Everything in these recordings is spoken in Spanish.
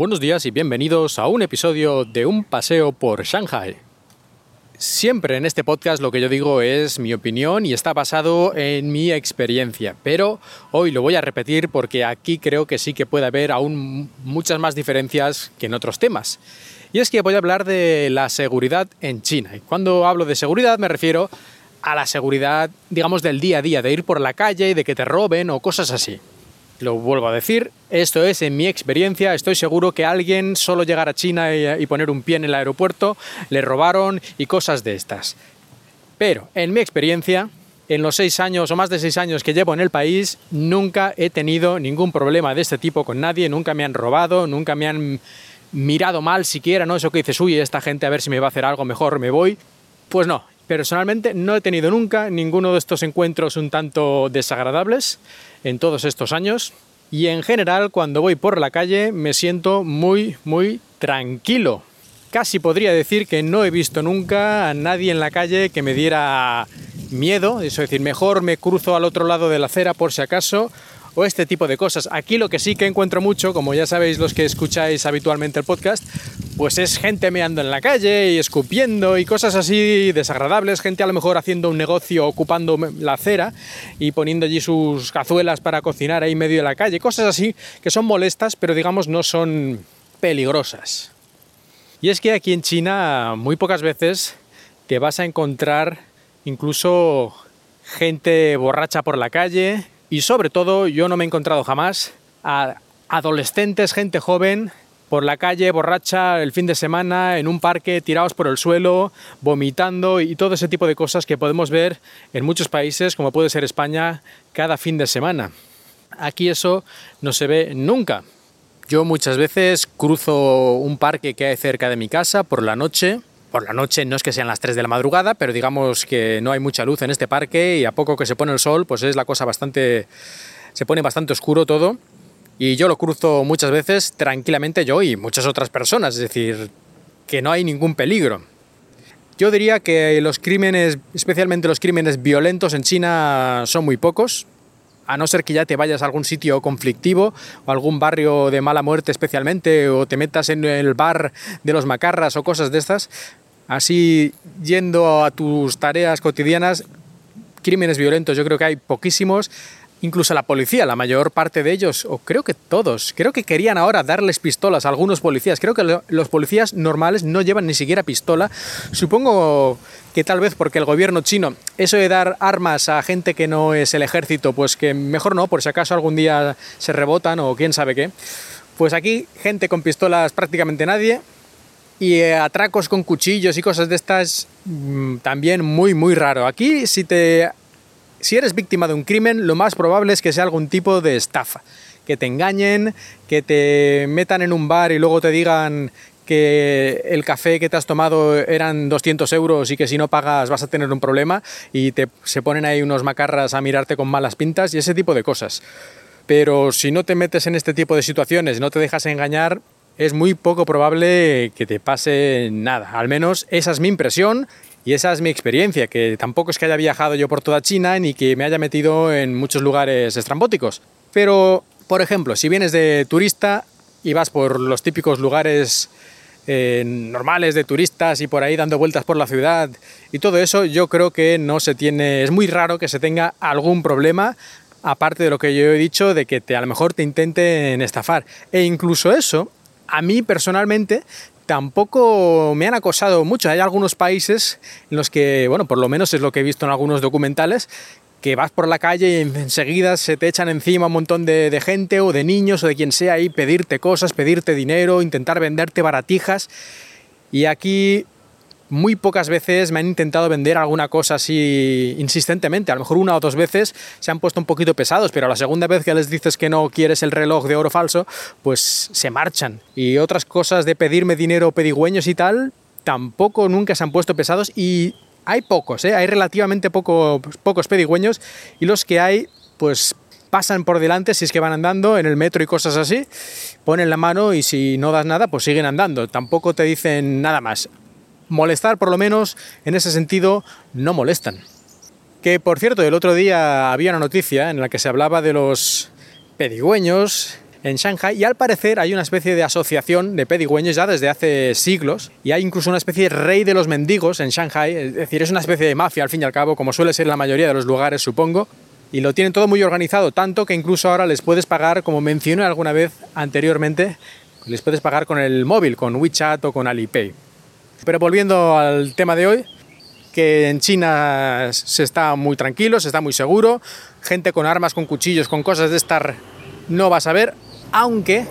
Buenos días y bienvenidos a un episodio de Un paseo por Shanghai. Siempre en este podcast lo que yo digo es mi opinión y está basado en mi experiencia, pero hoy lo voy a repetir porque aquí creo que sí que puede haber aún muchas más diferencias que en otros temas. Y es que voy a hablar de la seguridad en China. Y cuando hablo de seguridad me refiero a la seguridad, digamos, del día a día, de ir por la calle, de que te roben o cosas así. Lo vuelvo a decir, esto es en mi experiencia, estoy seguro que alguien solo llegar a China y, poner un pie en el aeropuerto, le robaron y cosas de estas. Pero en mi experiencia, en los seis años o más de seis años que llevo en el país, nunca he tenido ningún problema de este tipo con nadie, nunca me han robado, nunca me han mirado mal siquiera, ¿no? Eso que dices, uy, esta gente a ver si me va a hacer algo mejor, me voy. Pues no, personalmente no he tenido nunca ninguno de estos encuentros un tanto desagradables en todos estos años y en general cuando voy por la calle me siento muy, muy tranquilo. Casi podría decir que no he visto nunca a nadie en la calle que me diera miedo, es decir, mejor me cruzo al otro lado de la acera por si acaso, o este tipo de cosas. Aquí lo que sí que encuentro mucho, como ya sabéis los que escucháis habitualmente el podcast, pues es gente meando en la calle y escupiendo y cosas así desagradables, gente a lo mejor haciendo un negocio ocupando la acera y poniendo allí sus cazuelas para cocinar ahí medio de la calle, cosas así que son molestas, pero digamos no son peligrosas. Y es que aquí en China muy pocas veces te vas a encontrar incluso gente borracha por la calle y sobre todo yo no me he encontrado jamás a adolescentes, gente joven por la calle, borracha, el fin de semana, en un parque, tirados por el suelo, vomitando y todo ese tipo de cosas que podemos ver en muchos países, como puede ser España, cada fin de semana. Aquí eso no se ve nunca. Yo muchas veces cruzo un parque que hay cerca de mi casa por la noche. Por la noche no es que sean las 3 de la madrugada, pero digamos que no hay mucha luz en este parque y a poco que se pone el sol, pues es la cosa bastante... se pone bastante oscuro todo y yo lo cruzo muchas veces tranquilamente yo y muchas otras personas, es decir, que no hay ningún peligro. Yo diría que los crímenes, especialmente los crímenes violentos en China, son muy pocos, a no ser que ya te vayas a algún sitio conflictivo o algún barrio de mala muerte especialmente, o te metas en el bar de los macarras o cosas de estas. Así, yendo a tus tareas cotidianas, crímenes violentos yo creo que hay poquísimos incluso la policía, la mayor parte de ellos, o creo que todos, creo que querían ahora darles pistolas a algunos policías. Creo que los policías normales no llevan ni siquiera pistola. Supongo que tal vez porque el gobierno chino, eso de dar armas a gente que no es el ejército, pues que mejor no, por si acaso algún día se rebotan o quién sabe qué. Pues aquí gente con pistolas prácticamente nadie. Y eh, atracos con cuchillos y cosas de estas mm, también muy muy raro. Aquí si te si eres víctima de un crimen, lo más probable es que sea algún tipo de estafa. Que te engañen, que te metan en un bar y luego te digan que el café que te has tomado eran 200 euros y que si no pagas vas a tener un problema y te, se ponen ahí unos macarras a mirarte con malas pintas y ese tipo de cosas. Pero si no te metes en este tipo de situaciones, no te dejas engañar, es muy poco probable que te pase nada. Al menos esa es mi impresión y esa es mi experiencia, que tampoco es que haya viajado yo por toda China ni que me haya metido en muchos lugares estrambóticos. Pero, por ejemplo, si vienes de turista y vas por los típicos lugares eh, normales de turistas y por ahí dando vueltas por la ciudad y todo eso, yo creo que no se tiene, es muy raro que se tenga algún problema aparte de lo que yo he dicho de que te, a lo mejor te intenten estafar. E incluso eso, a mí personalmente tampoco me han acosado mucho. Hay algunos países en los que, bueno, por lo menos es lo que he visto en algunos documentales, que vas por la calle y enseguida se te echan encima un montón de, de, gente o de niños o de quien sea y pedirte cosas, pedirte dinero, intentar venderte baratijas. Y aquí muy pocas veces me han intentado vender alguna cosa así insistentemente. A lo mejor una o dos veces se han puesto un poquito pesados, pero la segunda vez que les dices que no quieres el reloj de oro falso, pues se marchan. Y otras cosas de pedirme dinero, pedigüeños y tal, tampoco nunca se han puesto pesados y hay pocos, ¿eh? hay relativamente poco, pocos pedigüeños y los que hay, pues pasan por delante si es que van andando en el metro y cosas así, ponen la mano y si no das nada, pues siguen andando. Tampoco te dicen nada más molestar por lo menos en ese sentido no molestan. Que por cierto, el otro día había una noticia en la que se hablaba de los pedigüeños, en Shanghai y al parecer hay una especie de asociación de pedigüeños ya desde hace siglos y hay incluso una especie de rey de los mendigos en Shanghai, es decir, es una especie de mafia al fin y al cabo, como suele ser en la mayoría de los lugares, supongo, y lo tienen todo muy organizado, tanto que incluso ahora les puedes pagar, como mencioné alguna vez anteriormente, les puedes pagar con el móvil, con WeChat o con Alipay. Pero volviendo al tema de hoy, que en China se está muy tranquilo, se está muy seguro, gente con armas, con cuchillos, con cosas de estar no vas a ver, aunque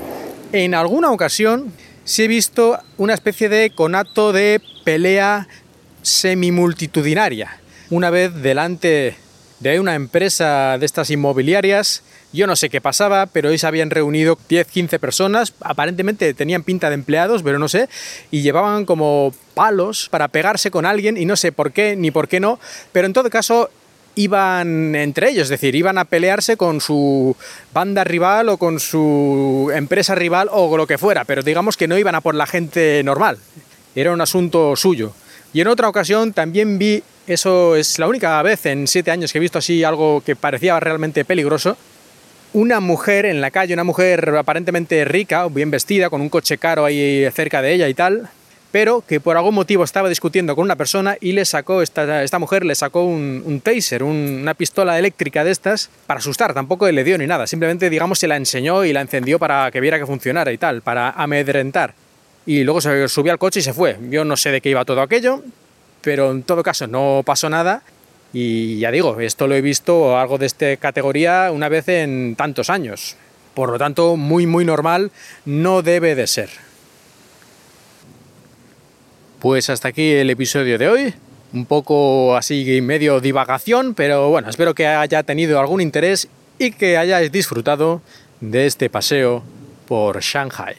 en alguna ocasión sí he visto una especie de conato de pelea semimultitudinaria. Una vez delante de una empresa de estas inmobiliarias. Yo no sé qué pasaba, pero hoy se habían reunido 10, 15 personas, aparentemente tenían pinta de empleados, pero no sé, y llevaban como palos para pegarse con alguien y no sé por qué ni por qué no, pero en todo caso iban entre ellos, es decir, iban a pelearse con su banda rival o con su empresa rival o lo que fuera, pero digamos que no iban a por la gente normal, era un asunto suyo. Y en otra ocasión también vi eso es la única vez en siete años que he visto así algo que parecía realmente peligroso. Una mujer en la calle, una mujer aparentemente rica, bien vestida, con un coche caro ahí cerca de ella y tal, pero que por algún motivo estaba discutiendo con una persona y le sacó, esta, esta mujer le sacó un, taser, una pistola eléctrica de estas, para asustar, tampoco le dio ni nada, simplemente digamos se la enseñó y la encendió para que viera que funcionara y tal, para amedrentar. Y luego se subió al coche y se fue. Yo no sé de qué iba todo aquello, pero en todo caso no pasó nada y ya digo, esto lo he visto algo de esta categoría una vez en tantos años. Por lo tanto, muy muy normal no debe de ser. Pues hasta aquí el episodio de hoy. Un poco así medio divagación, pero bueno, espero que haya tenido algún interés y que hayáis disfrutado de este paseo por Shanghai.